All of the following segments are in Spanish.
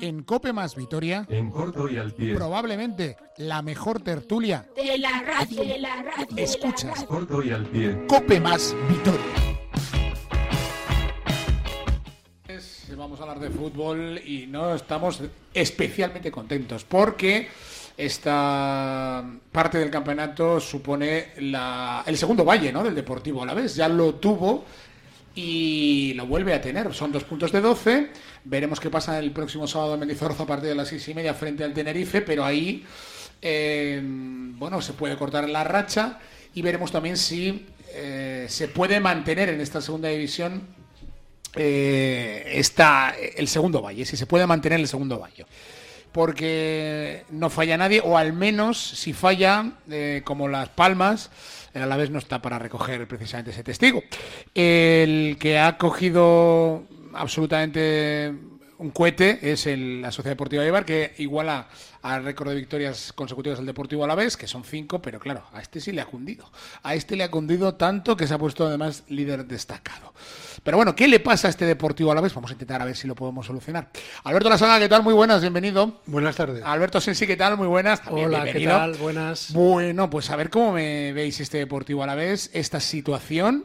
En Cope más Vitoria, En corto y al pie. probablemente la mejor tertulia. de la radio, de la radio. Escuchas Corto y al pie. Cope más Vitoria. Vamos a hablar de fútbol y no estamos especialmente contentos porque esta parte del campeonato supone la- el segundo valle ¿no? del Deportivo a la vez. Ya lo tuvo y lo vuelve a tener. Son dos puntos de 12. Veremos qué pasa el próximo sábado en Mendizorroza a partir de las seis y media frente al Tenerife, pero ahí eh, bueno, se puede cortar la racha y veremos también si eh, se puede mantener en esta segunda división eh, está el segundo valle, si se puede mantener el segundo valle. Porque no falla nadie, o al menos si falla, eh, como Las Palmas, el Alavés no está para recoger precisamente ese testigo. El que ha cogido absolutamente un cohete es el- la Sociedad Deportiva de Eibar, que iguala al récord de victorias consecutivas del Deportivo Alavés, que son cinco, pero claro, a este sí le ha cundido. A este le ha cundido tanto que se ha puesto además líder destacado. Pero bueno, ¿qué le pasa a este Deportivo Alavés? Vamos a intentar a ver si lo podemos solucionar. Alberto Lasaga, ¿qué tal? Muy buenas, bienvenido. Buenas tardes. Alberto Sensi, ¿qué tal? Muy buenas. También Hola, ¿qué tal? Buenas. Bueno, pues a ver cómo me veis este Deportivo a la vez, esta situación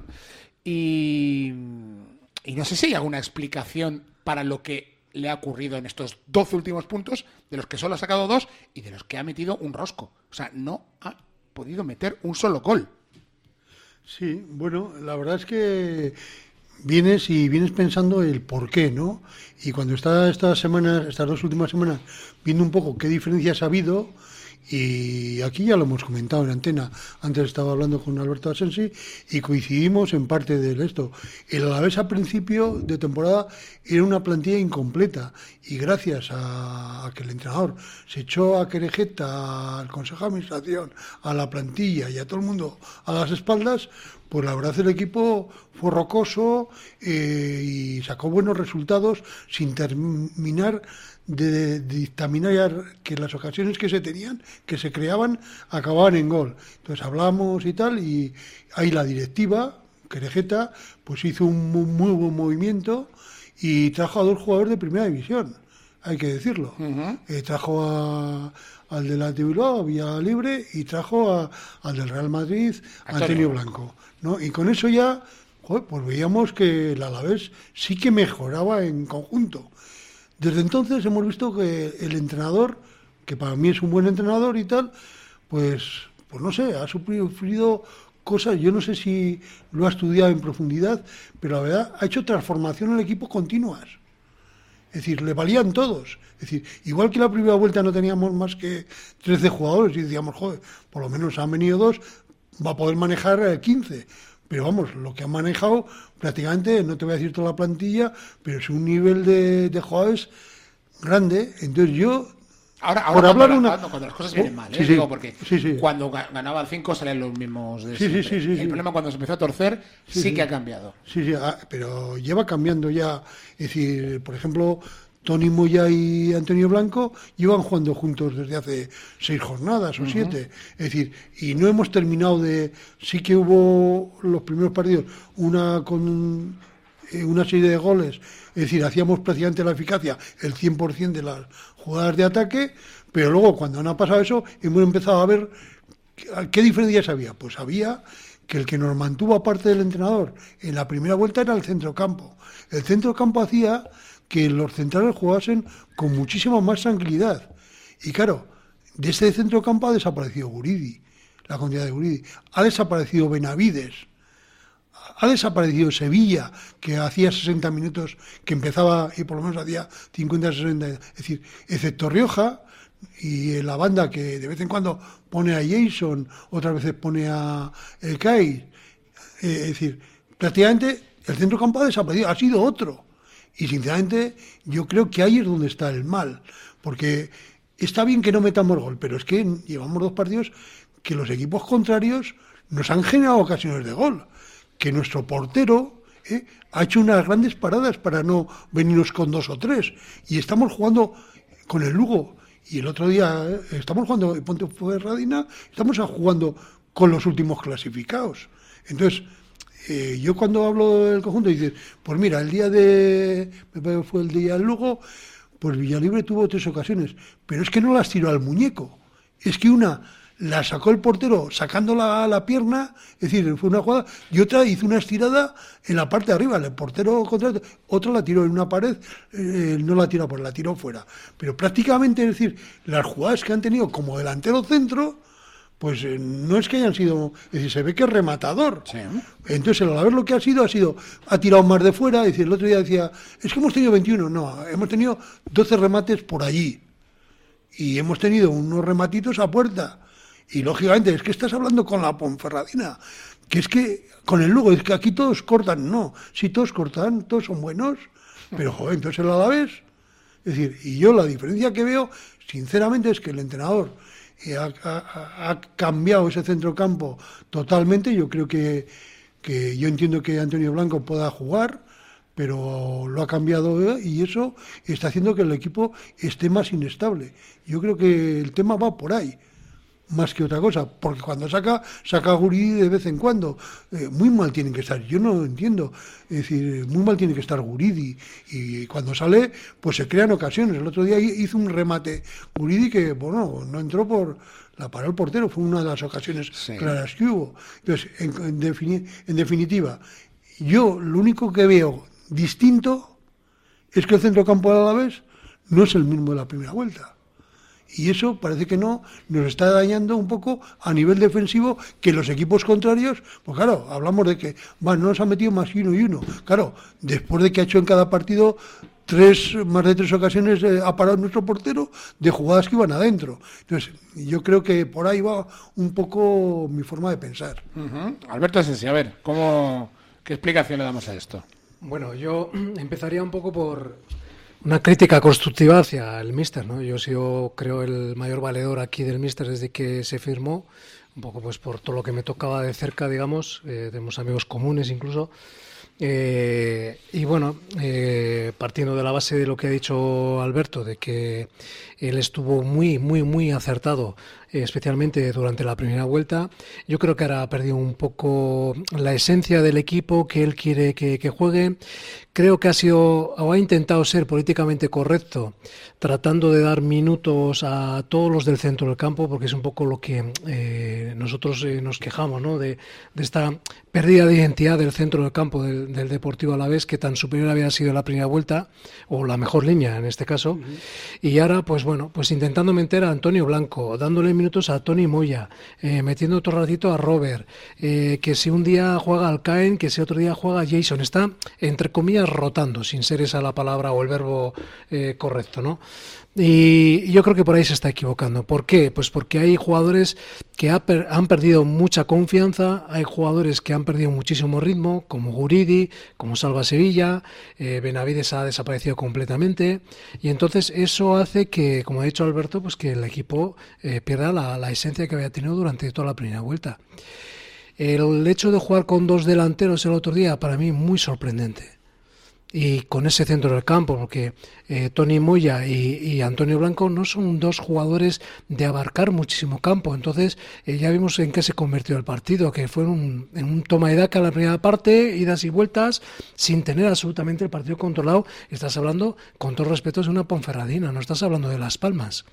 y, y no sé si hay alguna explicación para lo que le ha ocurrido en estos 12 últimos puntos, de los que solo ha sacado dos y de los que ha metido un rosco. O sea, no ha podido meter un solo gol. Sí, bueno, la verdad es que vienes y vienes pensando el por qué, ¿no? Y cuando está estas semanas, estas dos últimas semanas, viendo un poco qué diferencias ha habido, y aquí ya lo hemos comentado en antena, antes estaba hablando con Alberto Asensi y coincidimos en parte de esto. El Alavés a principio de temporada era una plantilla incompleta y gracias a, a que el entrenador se echó a Querejeta, al Consejo de Administración, a la plantilla y a todo el mundo a las espaldas, pues la verdad el equipo fue rocoso eh, y sacó buenos resultados sin terminar de, dictaminar que las ocasiones que se tenían, que se creaban, acababan en gol. Entonces hablamos y tal, y ahí la directiva, Querejeta, pues hizo un muy, muy buen movimiento y trajo a dos jugadores de primera división, hay que decirlo. Eh, trajo a- al del Athletic Bilbao, vía libre, y trajo a- al del Real Madrid, Antonio. Antonio Blanco. ¿no? Y con eso ya, joder, pues veíamos que el Alavés sí que mejoraba en conjunto. Desde entonces hemos visto que el entrenador, que para mí es un buen entrenador y tal, pues, pues no sé, ha sufrido cosas, yo no sé si lo ha estudiado en profundidad, pero la verdad ha hecho transformación en el equipo continuas. Es decir, le valían todos. Es decir, igual que la primera vuelta no teníamos más que 13 jugadores y decíamos, joder, por lo menos han venido dos, va a poder manejar eh, 15. Pero vamos, lo que han manejado prácticamente, no te voy a decir toda la plantilla, pero es un nivel de, de jugadores grande. Entonces yo, Ahora, ahora Por cuando, hablar la- una- cuando- cuando las cosas vienen Oh, mal, ¿eh? sí, sí. Digo, porque Sí, sí. cuando ga- ganaba el 5 salían los mismos de Sí, sí, siempre. sí, sí, El problema cuando se empezó a torcer sí, que ha cambiado. Sí, sí, ah, pero lleva cambiando ya. Es decir, por ejemplo, Tony Moya y Antonio Blanco llevan jugando juntos desde hace seis jornadas o siete. Es decir, y no hemos terminado de. Sí que hubo los primeros partidos, una con eh, una serie de goles. Es decir, hacíamos prácticamente la eficacia, el 100% de las jugadas de ataque, pero luego cuando no ha pasado eso, hemos empezado a ver ¿Qué- ¿Qué diferencias había? Pues había que el que nos mantuvo aparte del entrenador en la primera vuelta era el centrocampo. El centrocampo hacía que los centrales jugasen con muchísima más tranquilidad. Y claro, de ese centrocampo ha desaparecido Guridi, la cantidad de Guridi. Ha desaparecido Benavides. Ha desaparecido Sevilla, que hacía 60 minutos, que empezaba y por lo menos hacía 50, 60. Es decir, excepto Rioja y la banda que de vez en cuando pone a Jason, otras veces pone a El Kai. Eh, es decir, prácticamente El centro campo ha desaparecido, ha sido otro. Y sinceramente, yo creo que ahí es donde está el mal. Porque está bien que no metamos gol, pero es que llevamos dos partidos que los equipos contrarios nos han generado ocasiones de gol. Que nuestro portero ¿eh? ha hecho unas grandes paradas para no venirnos con dos o tres. Y estamos jugando con el Lugo. Y el otro día ¿eh? estamos jugando, Ponte Radina, estamos jugando con los últimos clasificados. Entonces, eh, yo cuando hablo del conjunto, dices, pues mira, el día de. fue el día del Lugo, pues Villalibre tuvo tres ocasiones, pero es que no las tiró al muñeco. Es que una la sacó el portero sacándola a la pierna, es decir, fue una jugada, y otra hizo una estirada en la parte de arriba. El portero contra otro la tiró en una pared, eh, no la tiró, pues la tiró fuera. Pero prácticamente, es decir, las jugadas que han tenido como delantero centro, pues eh, no es que hayan sido, es decir, se ve que es rematador. Entonces, a ver lo que ha sido, ha sido, ha tirado más de fuera, es decir, el otro día decía, es que hemos tenido 21, no, hemos tenido 12 remates por allí. Y hemos tenido unos rematitos a puerta. Y lógicamente, es que estás hablando con la Ponferradina, que es que con el Lugo, es que aquí todos cortan, no, si todos cortan, todos son buenos, pero joder, entonces el Alavés, es decir, y yo la diferencia que veo, sinceramente, es que el entrenador ha, cambiado ese centrocampo totalmente. Yo creo que, que, yo entiendo que Antonio Blanco pueda jugar, pero lo ha cambiado y eso está haciendo que el equipo esté más inestable. Yo creo que el tema va por ahí más que otra cosa, porque cuando saca, saca Guridi de vez en cuando. Eh, muy mal tienen que estar, yo no lo entiendo. Es decir, muy mal tiene que estar Guridi. Y cuando sale, pues se crean ocasiones. El otro día hizo un remate Guridi que, bueno, no entró por. La paró el portero, fue una de las ocasiones claras que hubo. Entonces, en, en definitiva, yo lo único que veo distinto es que el centrocampo de Alavés no es el mismo de la primera vuelta. Y eso parece que no, nos está dañando un poco a nivel defensivo que los equipos contrarios, pues claro, hablamos de que, bueno, no nos han metido más uno y uno. Claro, después de que ha hecho en cada partido tres, más de tres ocasiones eh, ha parado nuestro portero de jugadas que iban adentro. Entonces, yo creo que por ahí va un poco mi forma de pensar. Alberto Sensi, a ver, ¿cómo, ¿qué explicación le damos a esto? Bueno, yo empezaría un poco por una crítica constructiva hacia el Mister, ¿no? Yo he sido, creo, el mayor valedor aquí del Mister desde que se firmó, un poco pues por todo lo que me tocaba de cerca, digamos, eh, tenemos amigos comunes incluso. Eh, y bueno, eh, partiendo de la base de lo que ha dicho Alberto, de que él estuvo muy, muy, muy acertado especialmente durante la primera vuelta. Yo creo que ahora ha perdido un poco la esencia del equipo que él quiere que, juegue. Creo que ha sido o ha intentado ser políticamente correcto, tratando de dar minutos a todos los del centro del campo, porque es un poco lo que eh, nosotros eh, nos quejamos, ¿no? De, esta pérdida de identidad del centro del campo del, del Deportivo Alavés, que tan superior había sido la primera vuelta, o la mejor línea en este caso. Y ahora, pues bueno, pues intentando meter a Antonio Blanco, dándole minutos a Tony Moya, eh, metiendo otro ratito a Robert, eh, que si un día juega al Caen, que si otro día juega a Jason. Está, entre comillas, rotando, sin ser esa la palabra o el verbo eh, correcto, ¿no? Y yo creo que por ahí se está equivocando. ¿Por qué? Pues porque hay jugadores que han perdido mucha confianza, hay jugadores que han perdido muchísimo ritmo, como Guridi, como Salva Sevilla, eh, Benavides ha desaparecido completamente, y entonces eso hace que, como ha dicho Alberto, pues que el equipo pierda la, esencia que había tenido durante toda la primera vuelta. El hecho de jugar con dos delanteros el otro día, para mí, muy sorprendente y con ese centro del campo, porque eh, Tony Moya y, Antonio Blanco no son dos jugadores de abarcar muchísimo campo. Entonces, eh, ya vimos en qué se convirtió el partido, que fue un, en un toma y daca la primera parte, idas y vueltas, sin tener absolutamente el partido controlado. Estás hablando, con todo respeto, de una Ponferradina, no estás hablando de Las Palmas.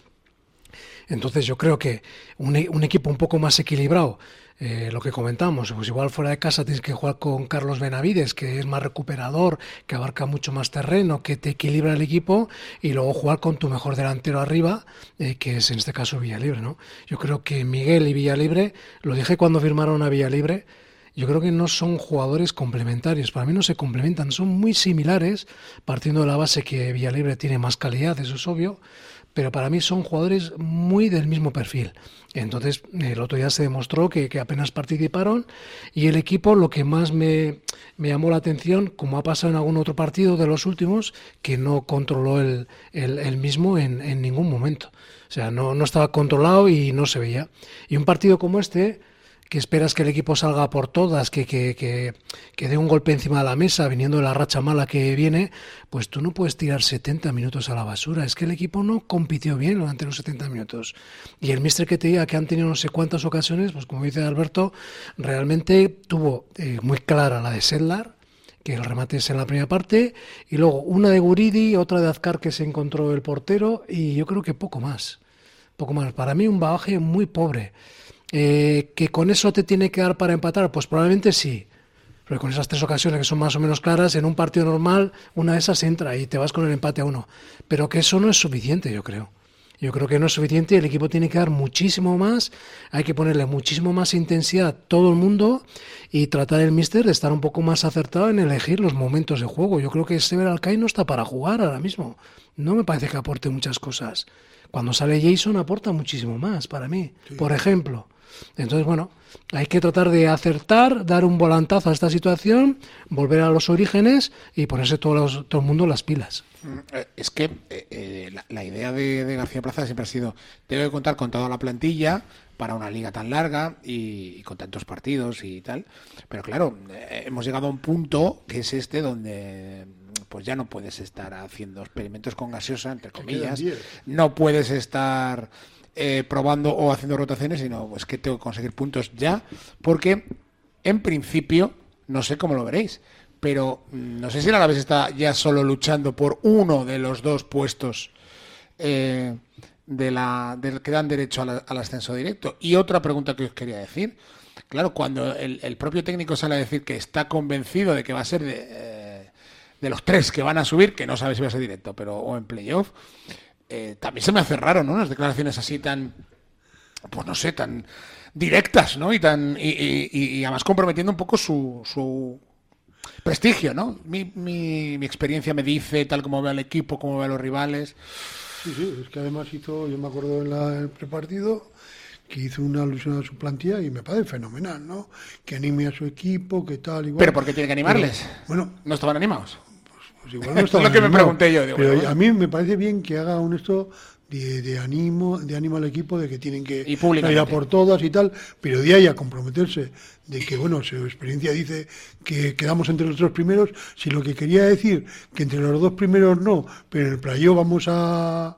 Entonces, yo creo que un, un equipo un poco más equilibrado eh, lo que comentamos, pues igual fuera de casa tienes que jugar con Carlos Benavides, que es más recuperador, que abarca mucho más terreno, que te equilibra el equipo, y luego jugar con tu mejor delantero arriba, eh, que es en este caso Villalibre, ¿no? Yo creo que Miguel y Villalibre, lo dije cuando firmaron a Villalibre, yo creo que no son jugadores complementarios, para mí no se complementan, son muy similares, partiendo de la base que Villalibre tiene más calidad, eso es obvio, pero para mí son jugadores muy del mismo perfil. Entonces, el otro día se demostró que, que apenas participaron y el equipo lo que más me, me, llamó la atención, como ha pasado en algún otro partido de los últimos, que no controló el, el, el mismo en, en, ningún momento. O sea, no, no estaba controlado y no se veía. Y un partido como este que esperas que el equipo salga por todas, que, que, que, que, dé un golpe encima de la mesa, viniendo de la racha mala que viene, pues tú no puedes tirar 70 minutos a la basura. Es que el equipo no compitió bien durante los 70 minutos. Y el mister que te diga que han tenido no sé cuántas ocasiones, pues como dice Alberto, realmente tuvo eh, muy clara la de Sedlar, que el remate es en la primera parte, y luego una de Guridi, otra de Azcar que se encontró el portero, y yo creo que poco más. Poco más. Para mí un bagaje muy pobre. Eh, ¿Que con eso te tiene que dar para empatar? Pues probablemente sí. Pero con esas tres ocasiones que son más o menos claras, en un partido normal, una de esas entra y te vas con el empate a uno. Pero que eso no es suficiente, yo creo. Yo creo que no es suficiente, el equipo tiene que dar muchísimo más, hay que ponerle muchísimo más intensidad a todo el mundo y tratar el míster de estar un poco más acertado en elegir los momentos de juego. Yo creo que Sever Alcai no está para jugar ahora mismo. No me parece que aporte muchas cosas. Cuando sale Jason aporta muchísimo más para mí. Sí. Por ejemplo, entonces, bueno, hay que tratar de acertar, dar un volantazo a esta situación, volver a los orígenes y ponerse todo, los, todo el mundo las pilas. Es que eh, la, la, idea de, de, García Plaza siempre ha sido, debe contar con toda la plantilla para una liga tan larga y, y con tantos partidos y tal. Pero claro, eh, hemos llegado a un punto que es este donde pues ya no puedes estar haciendo experimentos con gaseosa, entre comillas, no puedes estar eh, probando o haciendo rotaciones, sino pues que tengo que conseguir puntos ya, porque en principio, no sé cómo lo veréis, pero no sé si la vez está ya solo luchando por uno de los dos puestos eh, de la, de, que dan derecho al ascenso directo. Y otra pregunta que os quería decir, claro, cuando el, el, propio técnico sale a decir que está convencido de que va a ser de, eh, de los tres que van a subir, que no sabe si va a ser directo, pero o en playoff, eh, también se me hace raro, ¿no? Las declaraciones así tan, pues no sé, tan directas, ¿no? Y tan y, y, y además comprometiendo un poco su, su prestigio, ¿no? Mi, mi, mi, experiencia me dice, tal como ve al equipo, como ve a los rivales. Sí, sí, es que además hizo, yo me acuerdo en la, el prepartido, que hizo una alusión a su plantilla y me parece fenomenal, ¿no? Que anime a su equipo, que tal, igual. Pero ¿por qué tiene que animarles? Pero, bueno, ¿no estaban animados? Pues igual no estaba es lo que me pregunté yo. Digo, pero bueno, a mí me parece bien que haga un esto de, de, ánimo, de ánimo al equipo de que tienen que ir a por todas y tal, pero de ahí a comprometerse de que, bueno, su experiencia dice que quedamos entre los tres primeros, si lo que quería decir que entre los dos primeros no, pero en el playo vamos a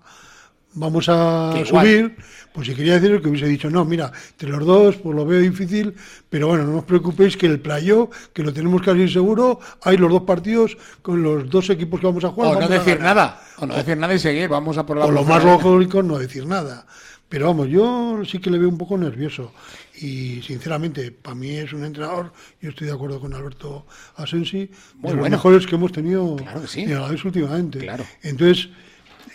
vamos a subir, pues si quería decir que hubiese dicho, no, mira, entre los dos pues lo veo difícil, pero bueno, no os preocupéis que el playo, que lo tenemos casi seguro, hay los dos partidos con los dos equipos que vamos a jugar. O no decir nada, o no decir nada y seguir, vamos a por la O lo más lógico no decir nada. Pero vamos, yo sí que le veo un poco nervioso. Y sinceramente, para mí es un entrenador, yo estoy de acuerdo con Alberto Asensi, Muy de bueno. los mejores que hemos tenido claro que sí. en la vez últimamente. Claro. Entonces,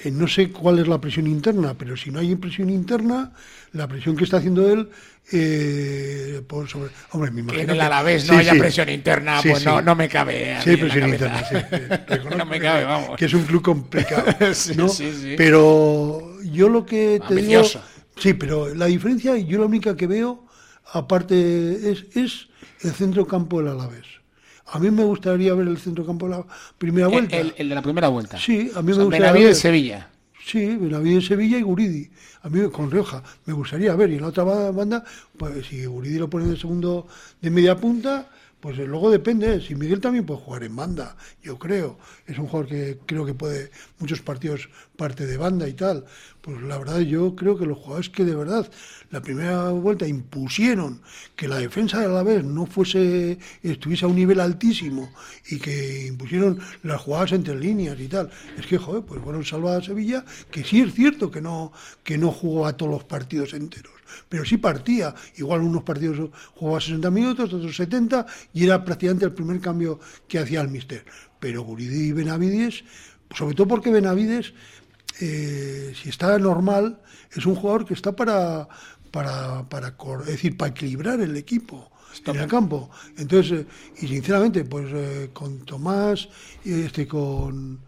eh, no sé cuál es la presión interna, pero si no hay presión interna, la presión que está haciendo él eh, por sobre, hombre, me imagino que en el Alavés no sí, haya sí. presión interna, Sí, pues no, no me cabe. Sí, presión interna, sí. Reconozco no me que- cabe, vamos. Que es un club complicado. Sí, ¿no? sí, sí. Pero yo lo que te digo. Sí, pero la diferencia, yo la única que veo, aparte, es, es el centro campo del Alavés. A mí me gustaría ver el centro campo de la primera El, vuelta. el- el de la primera vuelta. Sí, a mí O sea, me gustaría Benavides. Sevilla. Sí, Benavides Sevilla y Guridi. A mí con Rioja me gustaría ver. Y en la otra ba- banda, pues si Guridi lo pone de segundo de media punta, pues eh, luego depende. Si Miguel también puede jugar en banda, yo creo. Es un jugador que creo que puede muchos partidos parte de banda y tal. Pues la verdad yo creo que los jugadores que de verdad la primera vuelta impusieron que la defensa de la vez no fuese estuviese a un nivel altísimo y que impusieron las jugadas entre líneas y tal. Es que joder, pues fueron salvadas a Sevilla, que sí es cierto que no que no jugó a todos los partidos enteros, pero sí partía. Igual unos partidos jugaba 60 minutos, otros 70 y era prácticamente el primer cambio que hacía el mister. Pero Guridi y Benavides, sobre todo porque Benavides eh, si está normal, es un jugador que está para, para, para es decir, para equilibrar el equipo en el campo. Entonces, eh, y sinceramente, pues eh, con Tomás y este con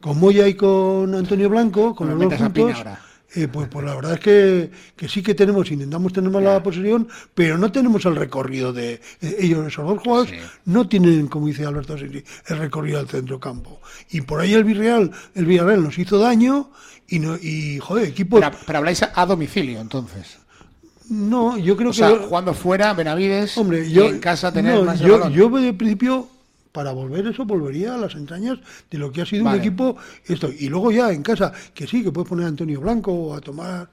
con Moya y con Antonio Blanco, con los dos juntos. Eh, pues, pues la verdad es que, que sí que tenemos, intentamos tener más la posesión, pero no tenemos el recorrido de eh, ellos, esos dos jugadores, Sí. no tienen, como dice Alberto Siri, el recorrido del centrocampo. Y por ahí el Villarreal, el Villarreal nos hizo daño y, no, y joder, equipos... Pero, pero habláis a, domicilio, entonces. No, yo creo O que... sea, jugando fuera, Benavides, Hombre, y yo, en casa tener no, más el yo, balón. yo de principio, para volver eso, volvería a las entrañas de lo que ha sido Vale. un equipo. esto Y luego ya en casa, que sí, que puedes poner a Antonio Blanco o a Tomás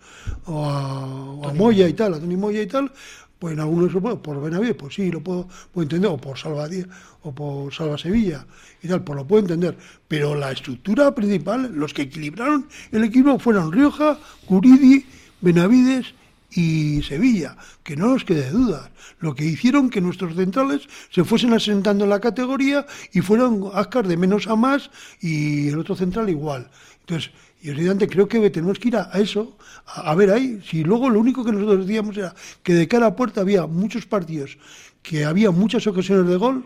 o a, o a Moya y tal, a Tony Moya y tal, pues en algunos puedo, por Benavides, pues sí, lo puedo, puedo entender, o por Salva Díaz, o por Salva Sevilla y tal, pues lo puedo entender. Pero la estructura principal, los que equilibraron el equipo fueron Rioja, Curidi, Benavides y Sevilla, que no nos quede duda. Lo que hicieron que nuestros centrales se fuesen asentando en la categoría y fueron Ascar de menos a más y el otro central igual. Entonces, y evidente creo que tenemos que ir a, eso, a, ver ahí. Si luego lo único que nosotros decíamos era que de cara a puerta había muchos partidos, que había muchas ocasiones de gol,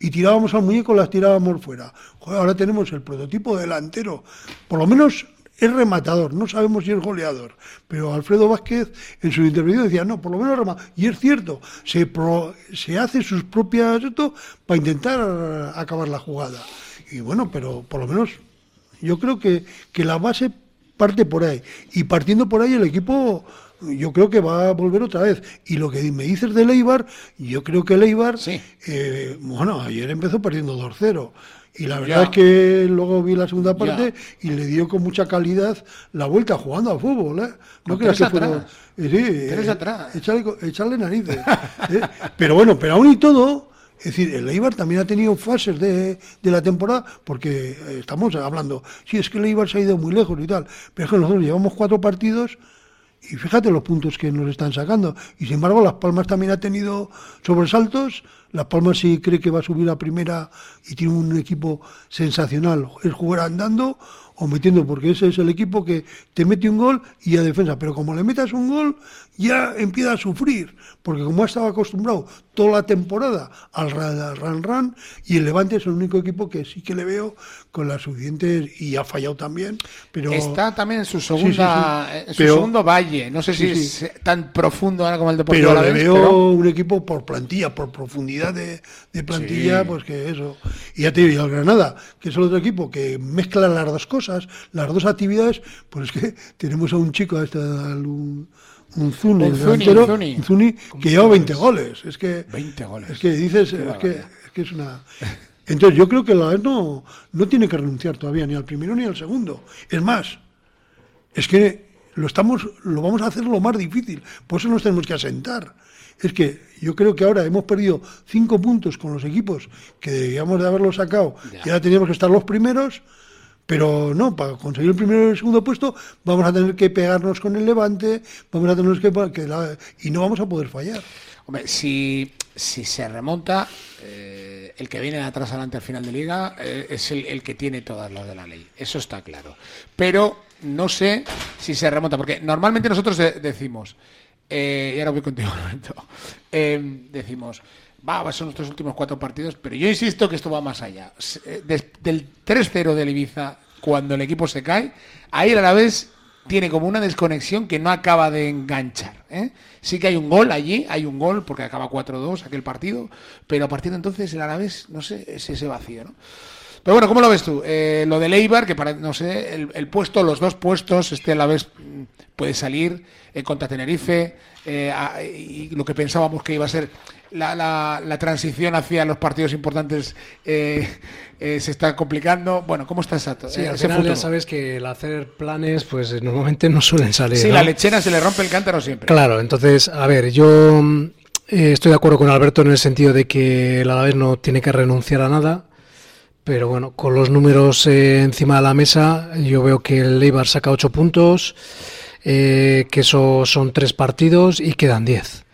y tirábamos al muñeco, las tirábamos fuera. Ahora tenemos el prototipo delantero, por lo menos es rematador, no sabemos si es goleador, pero Alfredo Vázquez en su intervención decía, no, por lo menos rema y es cierto, se, pro- se hace sus propias esto para intentar acabar la jugada. Y bueno, pero por lo menos yo creo que, que la base parte por ahí. Y partiendo por ahí el equipo yo creo que va a volver otra vez. Y lo que me dices de Leibar, yo creo que Leibar, Sí. eh, bueno, ayer empezó perdiendo 2-0. Y la Ya. verdad es que luego vi la segunda parte y le dio con mucha calidad la vuelta jugando al fútbol. ¿eh? No creas que atrás. eh, sí, eh, atrás. Echarle, echarle narices. ¿eh? Pero bueno, pero aún y todo, es decir, el Eibar también ha tenido fases de, de la temporada, porque eh, estamos hablando, sí, es que el Eibar se ha ido muy lejos y tal, pero es que nosotros llevamos cuatro partidos y fíjate los puntos que nos están sacando. Y sin embargo, Las Palmas también ha tenido sobresaltos. Las Palmas sí cree que va a subir a primera y tiene un equipo sensacional. Es jugar andando o metiendo, porque ese es el equipo que te mete un gol y a defensa. Pero como le metas un gol, ya empieza a sufrir. Porque como ha estado acostumbrado toda la temporada al ra- ran ran, y el Levante es el único equipo que sí que le veo con las suficientes, y ha fallado también. Pero Está también en su segunda, sí, sí. en su Pero- segundo valle. No sé si es tan profundo ahora como el Deportivo pero le Alavés, veo pero- un equipo por plantilla, por profundidad de, de plantilla, Sí. pues que eso. Y ya te digo, y el Granada, que es el otro equipo que mezcla las dos cosas, las dos actividades, pues es que tenemos a un chico, a este, un, un Zuni, delantero. Unzuni, que lleva 20 goles. Es que 20 goles. Es que dices, es que, es que es una... Entonces yo creo que la no, no tiene que renunciar todavía ni al primero ni al segundo. Es más, es que lo estamos, lo vamos a hacer lo más difícil, por eso nos tenemos que asentar. Es que yo creo que ahora hemos perdido cinco puntos con los equipos que debíamos de haberlos sacado y ahora teníamos que estar los primeros, pero no, para conseguir el primero y el segundo puesto vamos a tener que pegarnos con el Levante, vamos a tener que, que la- y no vamos a poder fallar. Hombre, si, si se remonta, eh, el que viene de atrás adelante al final de liga eh, es el, el que tiene todas las de la ley. Eso está claro. Pero no sé si se remonta, porque normalmente nosotros de- decimos, eh, y ahora voy contigo, Roberto, eh, decimos, va, son nuestros últimos cuatro partidos, pero yo insisto que esto va más allá. Eh, del 3-0 del Ibiza, cuando el equipo se cae, ahí a la tiene como una desconexión que no acaba de enganchar. ¿eh? Sí que hay un gol allí, hay un gol porque acaba 4-2 aquel partido, pero a partir de entonces el Alavés, no sé, es ese vacío, ¿no? Pero bueno, ¿cómo lo ves tú? Eh, lo de Eibar, que para, no sé, el, el puesto, los dos puestos, este Alavés mm, puede salir eh, contra Tenerife, eh, a- y lo que pensábamos que iba a ser la, la- la transición hacia los partidos importantes eh, eh, se está complicando. Bueno, ¿cómo está esa, Sí, eh, al final ya sabes que el hacer planes, pues normalmente no suelen salir. Sí, ¿no? la lechera se le rompe el cántaro siempre. Claro, entonces, a ver, yo mm, estoy de acuerdo con Alberto en el sentido de que el Alavés no tiene que renunciar a nada, pero bueno, con los números eh, encima de la mesa, yo veo que el Eibar saca 8 puntos, eh, que eso son 3 partidos y quedan 10.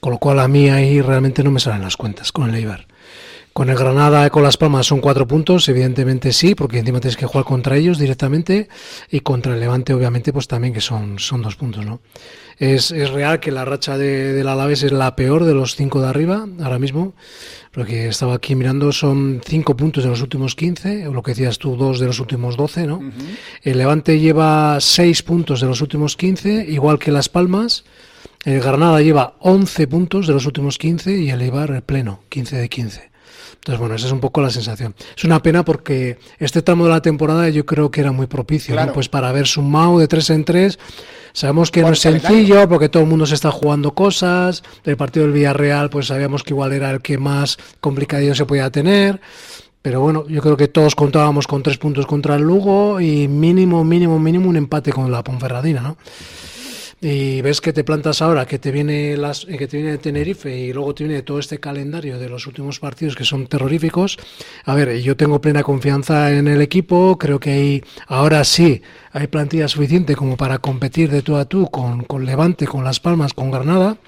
Con lo cual a mí ahí realmente no me salen las cuentas con el Eibar. Con el Granada y con Las Palmas son cuatro puntos, evidentemente sí, porque encima tienes que jugar contra ellos directamente y contra el Levante obviamente pues también que son, son dos puntos, ¿no? Es, es real que la racha de, del Alavés es la peor de los cinco de arriba ahora mismo, porque estaba aquí mirando, son cinco puntos de los últimos 15, o lo que decías tú, dos de los últimos 12, ¿no? El Levante lleva seis puntos de los últimos 15, igual que Las Palmas. El Granada lleva 11 puntos de los últimos 15 y el Eibar el pleno, 15 de 15. Entonces, bueno, esa es un poco la sensación. Es una pena porque este tramo de la temporada yo creo que era muy propicio, ¿no? Pues para ver sumado de 3 en 3. Sabemos que no es sencillo porque todo el mundo se está jugando cosas. El partido del Villarreal, pues sabíamos que igual era el que más complicadillo se podía tener. Pero bueno, yo creo que todos contábamos con tres puntos contra el Lugo y mínimo, mínimo, mínimo un empate con la Ponferradina, ¿no? Y ves que te plantas ahora, que te viene las, eh, que te viene Tenerife y luego te viene todo este calendario de los últimos partidos que son terroríficos. A ver, yo tengo plena confianza en el equipo, creo que hay, ahora sí hay plantilla suficiente como para competir de tú a tú con, con Levante, con Las Palmas, con Granada.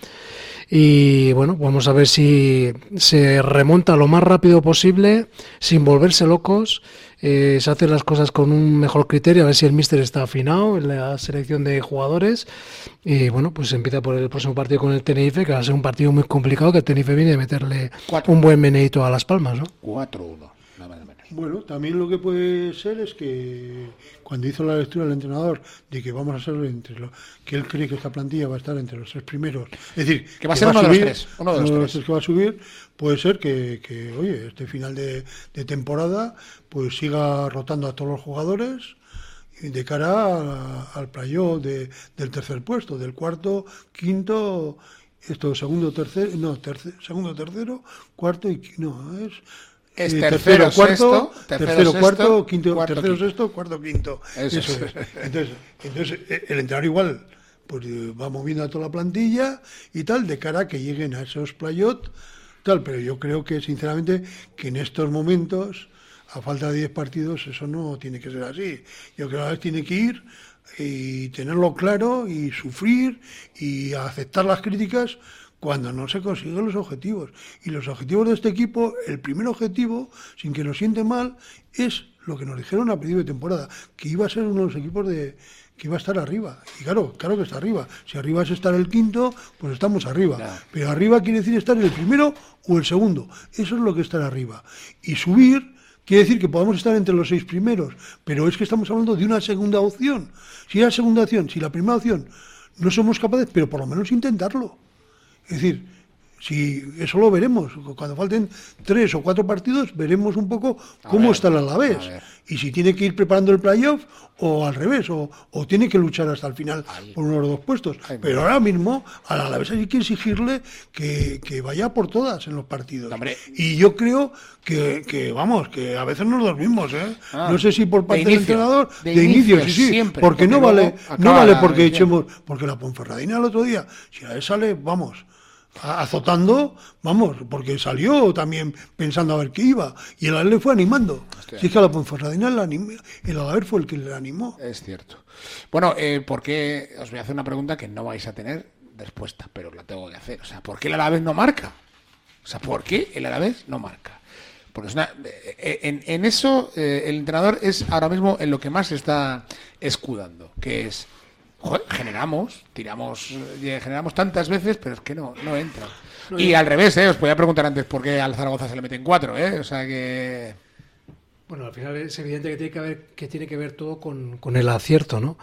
Y bueno, vamos a ver si se remonta lo más rápido posible, sin volverse locos. Eh, se hacen las cosas con un mejor criterio, a ver si el míster está afinado en la selección de jugadores. Y bueno, pues empieza por el próximo partido con el Tenerife, que va a ser un partido muy complicado, que el Tenerife viene a meterle Cuatro. un buen meneito a Las Palmas, ¿no? 4-1, Bueno, también lo que puede ser es que cuando hizo la lectura el entrenador de que vamos a ser entre los que él cree que esta plantilla va a estar entre los tres primeros, es decir, Que va a ser uno de los tres, uno de los tres. que va a subir, puede ser que, que, oye, este final de, de temporada pues siga rotando a todos los jugadores de cara a- al playoff de, del tercer puesto, del cuarto, quinto, esto segundo, tercero, no, terce- segundo, tercero, cuarto y no, es Es eh, tercero, cuarto, sexto, tercero, tercero, sexto, cuarto, quinto, cuarto, tercero, quinto. sexto, cuarto, quinto. Eso Eso, es. es. Entonces, entonces eh, el entrenador igual pues eh, va moviendo a toda la plantilla y tal, de cara a que lleguen a esos playot, tal, pero yo creo que sinceramente que en estos momentos, a falta de 10 partidos, eso no tiene que ser así. Yo creo que tiene que ir y tenerlo claro y sufrir y aceptar las críticas cuando no se consiguen los objetivos. Y los objetivos de este equipo, el primer objetivo, sin que nos siente mal, es lo que nos dijeron a principio de temporada, que iba a ser uno de los equipos de que iba a estar arriba. Y claro, claro que está arriba. Si arriba es estar el quinto, pues estamos arriba. Pero arriba quiere decir estar en el primero o el segundo. Eso es lo que es estar arriba. Y subir quiere decir que podamos estar entre los seis primeros. Pero es que estamos hablando de una segunda opción. Si la segunda opción, si la primera opción no somos capaces, pero por lo menos intentarlo. Es decir, si eso lo veremos, cuando falten tres o cuatro partidos, veremos un poco cómo está el Alavés. Y si tiene que ir preparando el playoff o al revés, o, o tiene que luchar hasta el final por uno de los dos puestos. Ahí Pero ahora mismo al Alavés hay que exigirle que, que vaya por todas en los partidos. Hombre. Y yo creo que, que, vamos, que a veces nos dormimos, ¿eh? Ah, no sé si por de parte del entrenador, de de, inicio, inicio, sí, sí, siempre, porque, no porque vale, no vale porque echemos, porque la Ponferradina el otro día, si a él sale, vamos, azotando, vamos, porque salió también pensando a ver qué iba, y el Alavés le fue animando. Si es que a la Ponferradina el, anim- el Alavés fue el que le animó. Es cierto. Bueno, eh, ¿por qué? Os voy a hacer una pregunta que no vais a tener respuesta, pero la tengo que hacer. O sea, ¿por qué el Alavés no marca? O sea, ¿por qué el Alavés no marca? Porque es una- eh, en, en eso eh, el entrenador es ahora mismo en lo que más se está escudando, que es joder, generamos, tiramos, eh, generamos tantas veces, pero es que no, no entra. Y al revés, eh, os podía preguntar antes por qué al Zaragoza se le meten cuatro, eh, o sea que Bueno, al final es evidente que tiene que, haber, que, tiene que ver todo con, con el acierto, ¿no?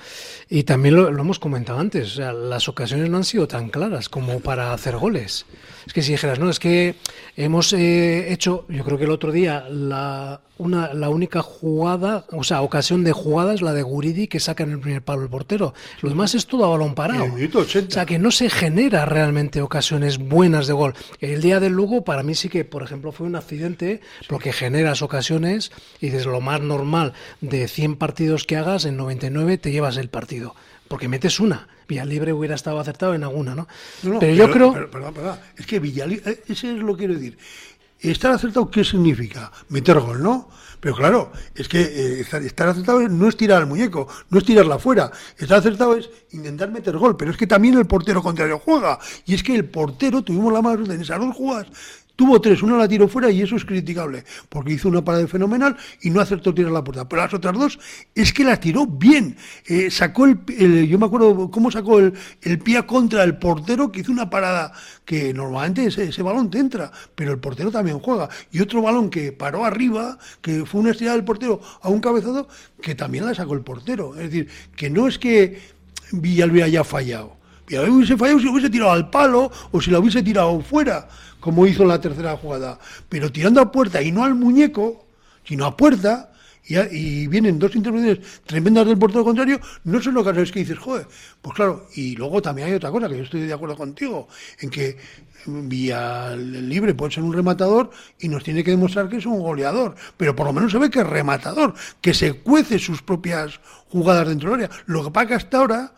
Y también lo, lo hemos comentado antes, o sea, las ocasiones no han sido tan claras como para hacer goles. Es que si dijeras, no, es que hemos eh, hecho, yo creo que el otro día, la, una, la única jugada, o sea, ocasión de jugada es la de Guridi que saca en el primer palo el portero. Lo demás es todo a balón parado. En el minuto 80. O sea, que no se genera realmente ocasiones buenas de gol. El día del Lugo, para mí sí que, por ejemplo, fue un accidente, porque generas ocasiones y desde lo más normal de 100 partidos que hagas, en 99 te llevas el partido. Porque metes una. Villalibre hubiera estado acertado en alguna, ¿no? No, no, pero, yo creo... pero- perdón, perdón. Es que Villalibre, ese es lo que quiero decir. Estar acertado, ¿qué significa? Meter gol, ¿no? Pero claro, es que eh, estar, estar acertado no es tirar al muñeco, no es tirarla afuera. Estar acertado es intentar meter gol, pero es que también el portero contrario juega. Y es que el portero, tuvimos la mano en esas dos jugadas, Tuvo tres, una la tiró fuera y eso es criticable, porque hizo una parada fenomenal y no acertó tirar la puerta. Pero las otras dos es que la tiró bien. Eh, sacó el, yo me acuerdo cómo sacó el, el pie contra el portero que hizo una parada que normalmente ese, ese balón te entra, pero el portero también juega. Y otro balón que paró arriba, que fue una estirada del portero a un cabezado, que también la sacó el portero. Es decir, que no es que Villalba haya fallado. Villalba hubiese fallado si lo hubiese tirado al palo o si la hubiese tirado fuera, como hizo la tercera jugada. Pero tirando a puerta y no al muñeco, sino a puerta, y, a- y vienen dos intervenciones tremendas del portero contrario, no son ocasiones que dices, joder, pues claro, y luego también hay otra cosa, que yo estoy de acuerdo contigo, en que Vía Libre puede ser un rematador y nos tiene que demostrar que es un goleador, pero por lo menos se ve que es rematador, que se cuece sus propias jugadas dentro del área. Lo que pasa que hasta ahora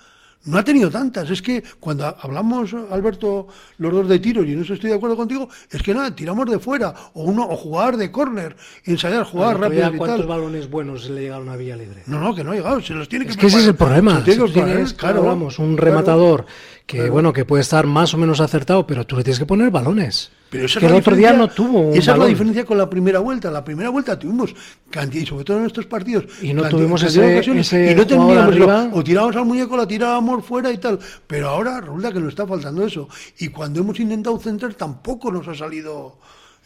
no ha tenido tantas. Es que cuando hablamos, Alberto, los dos de tiro, y en eso estoy de acuerdo contigo, es que nada, tiramos de fuera, o uno, o jugar de córner, ensayar, jugar rápido y ¿Cuántos tal. balones buenos le llegaron a Villa Libre? No, no, que no ha llegado, se los tiene que Es que ese es el problema. Se tiene tienes, claro, hablamos, un claro. rematador que claro. bueno que puede estar más o menos acertado, pero tú le tienes que poner balones. Pero esa es que la el otro día no diferencia- tuvo un Esa es la balón. diferencia con la primera vuelta. La primera vuelta tuvimos cantidad, y sobre todo en estos partidos. Y no cantidad- tuvimos cantidad ese- y no teníamos lo- o tirábamos al muñeco, la tirábamos fuera y tal. Pero ahora resulta que nos está faltando eso. Y cuando hemos intentado centrar tampoco nos ha salido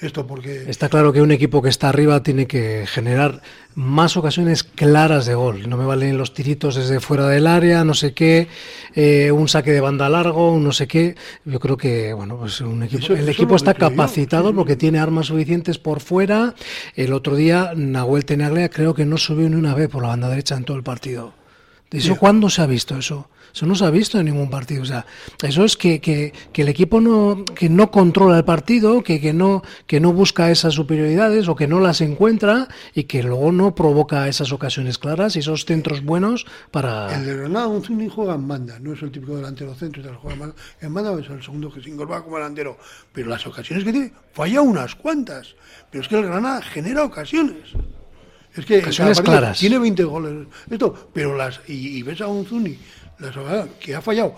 esto porque Está claro que un equipo que está arriba tiene que generar más ocasiones claras de gol. No me valen los tiritos desde fuera del área, no sé qué, eh, un saque de banda largo, un no sé qué. Yo creo que bueno, pues un equipo, Eso- el eso equipo está yo, capacitado porque tiene armas suficientes por fuera. El otro día Nahuel Tenaglia creo que no subió ni una vez por la banda derecha en todo el partido. ¿Eso cuándo se ha visto eso? Eso no se ha visto en ningún partido. O sea, eso es que, que, que el equipo no, que no controla el partido, que, que, no, que no busca esas superioridades o que no las encuentra y que luego no provoca esas ocasiones claras y esos centros buenos para... el de Granada Unzuni juega en banda, no es el típico delantero centro, tal, juega en banda, en banda es el segundo que se incorpora como delantero. Pero las ocasiones que tiene, falla unas cuantas. Pero es que el Granada genera ocasiones. Es que Ocasiones claras. tiene 20 goles. Esto, pero las y, y ves a un Zuni las ocasiones que ha fallado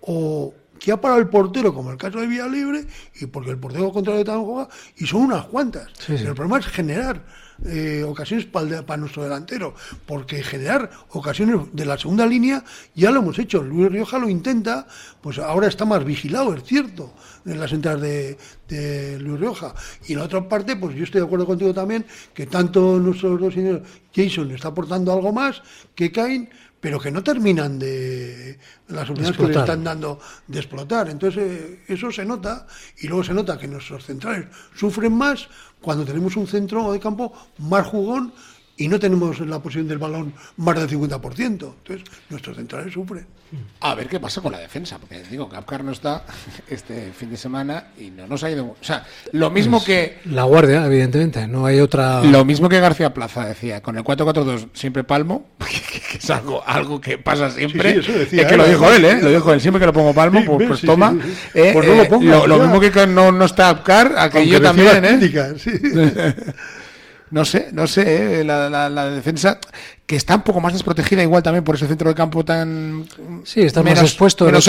o que ha parado el portero, como el caso de Vía Libre, y porque el portero contrario también juega, y son unas cuantas. Sí, sí. Pero el problema es generar eh, ocasiones para, para nuestro delantero, porque generar ocasiones de la segunda línea ya lo hemos hecho. Luis Rioja lo intenta, pues ahora está más vigilado, es cierto, en las entradas de, de Luis Rioja. Y en la otra parte, pues yo estoy de acuerdo contigo también, que tanto nuestros dos señores, Jason está aportando algo más que Cain, pero que no terminan de las oportunidades que le están dando de explotar. Entonces, eh, eso se nota y luego se nota que nuestros centrales sufren más cuando tenemos un centro de campo más jugón y no tenemos la posición del balón más del 50%. Entonces, nuestros centrales sufren. A ver qué pasa con la defensa, porque digo, Capcar no está este fin de semana y no nos ha ido. O sea, lo mismo Pues que La guardia, evidentemente, no hay otra... lo mismo que García Plaza decía, con el 4-4-2 siempre palmo, que es algo, algo que pasa siempre. Sí, sí, eso decía es que lo dijo ¿eh? él, ¿eh? Lo dijo él, siempre que lo pongo palmo, Sí, pues, pues sí, toma. sí, sí, sí. Eh, Pues no lo eh, pongas, lo, mismo que no, no está Apcar, aquello también, ¿eh? críticas, sí. No sé, no sé, eh, la, la- la defensa que está un poco más desprotegida igual también por ese centro de campo tan Sí, está menos- más expuesto. Menos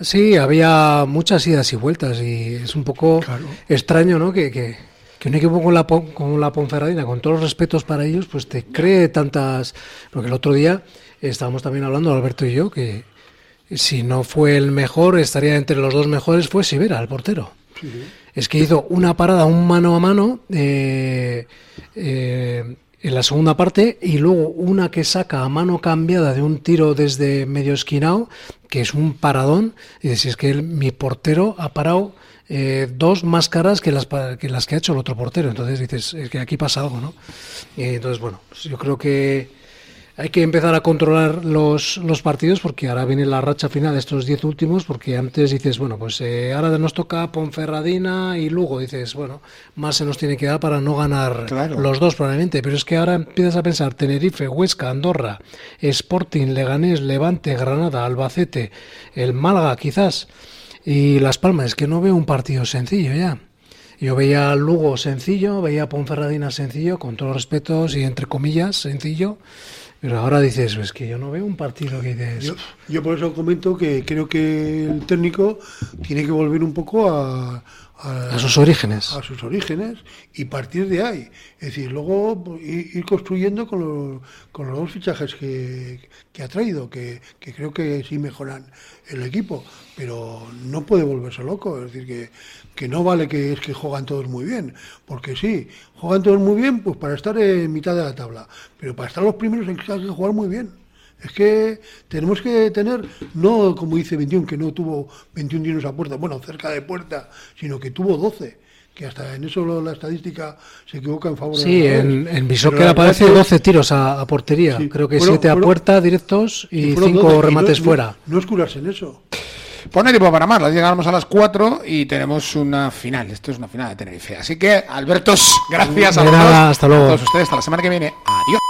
sí, había muchas idas y vueltas y es un poco Claro. extraño, ¿no? Que, que, que un equipo con la, con la Ponferradina, con todos los respetos para ellos, pues te cree tantas... Porque el otro día estábamos también hablando, Alberto y yo, que si no fue el mejor, estaría entre los dos mejores, fue Sivera, el portero. Es que hizo una parada, un mano a mano, eh, eh, en la segunda parte, y luego una que saca a mano cambiada de un tiro desde medio esquinado, que es un paradón. Y si es que mi portero ha parado eh, dos más caras que las, que las que ha hecho el otro portero. Entonces dices, es que aquí pasa algo, ¿no? Entonces, bueno, pues yo creo que hay que empezar a controlar los, los partidos porque ahora viene la racha final de estos 10 últimos porque antes dices, bueno, pues eh, ahora nos toca Ponferradina y Lugo, dices, bueno, más se nos tiene que dar para no ganar Claro. los dos probablemente, pero es que ahora empiezas a pensar Tenerife, Huesca, Andorra, Sporting, Leganés, Levante, Granada, Albacete, el Málaga quizás y Las Palmas, es que no veo un partido sencillo ya. Yo veía Lugo sencillo, veía Ponferradina sencillo, con todos los respetos y entre comillas sencillo, pero ahora dices, es que yo no veo un partido que dices... Yo, yo por eso comento que creo que el técnico tiene que volver un poco a, A sus orígenes. a sus orígenes y partir de ahí. Es decir, luego pues, ir, construyendo con los, con los dos fichajes que, que ha traído, que, que creo que sí mejoran el equipo, pero no puede volverse loco. Es decir, que, que no vale que es que juegan todos muy bien, porque sí, juegan todos muy bien pues para estar en mitad de la tabla, pero para estar los primeros hay que jugar muy bien. Es que tenemos que tener, no como dice 21, que no tuvo 21 tiros a puerta, bueno, cerca de puerta, sino que tuvo 12, que hasta en eso lo- la estadística se equivoca en favor de Sí, los en, en Bishoker aparece es que- 12 tiros a, a portería. Sí, Creo que fueron- 7 a puerta directos y fueron 5 12, y no- remates no- fuera. No es curarse en eso. Pues no hay tiempo para más, las llegamos a las 4 y tenemos una final. Esto es una final de Tenerife. Así que, Albertos, gracias a De los nada, dos, hasta luego. a todos ustedes. Hasta la semana que viene. Adiós.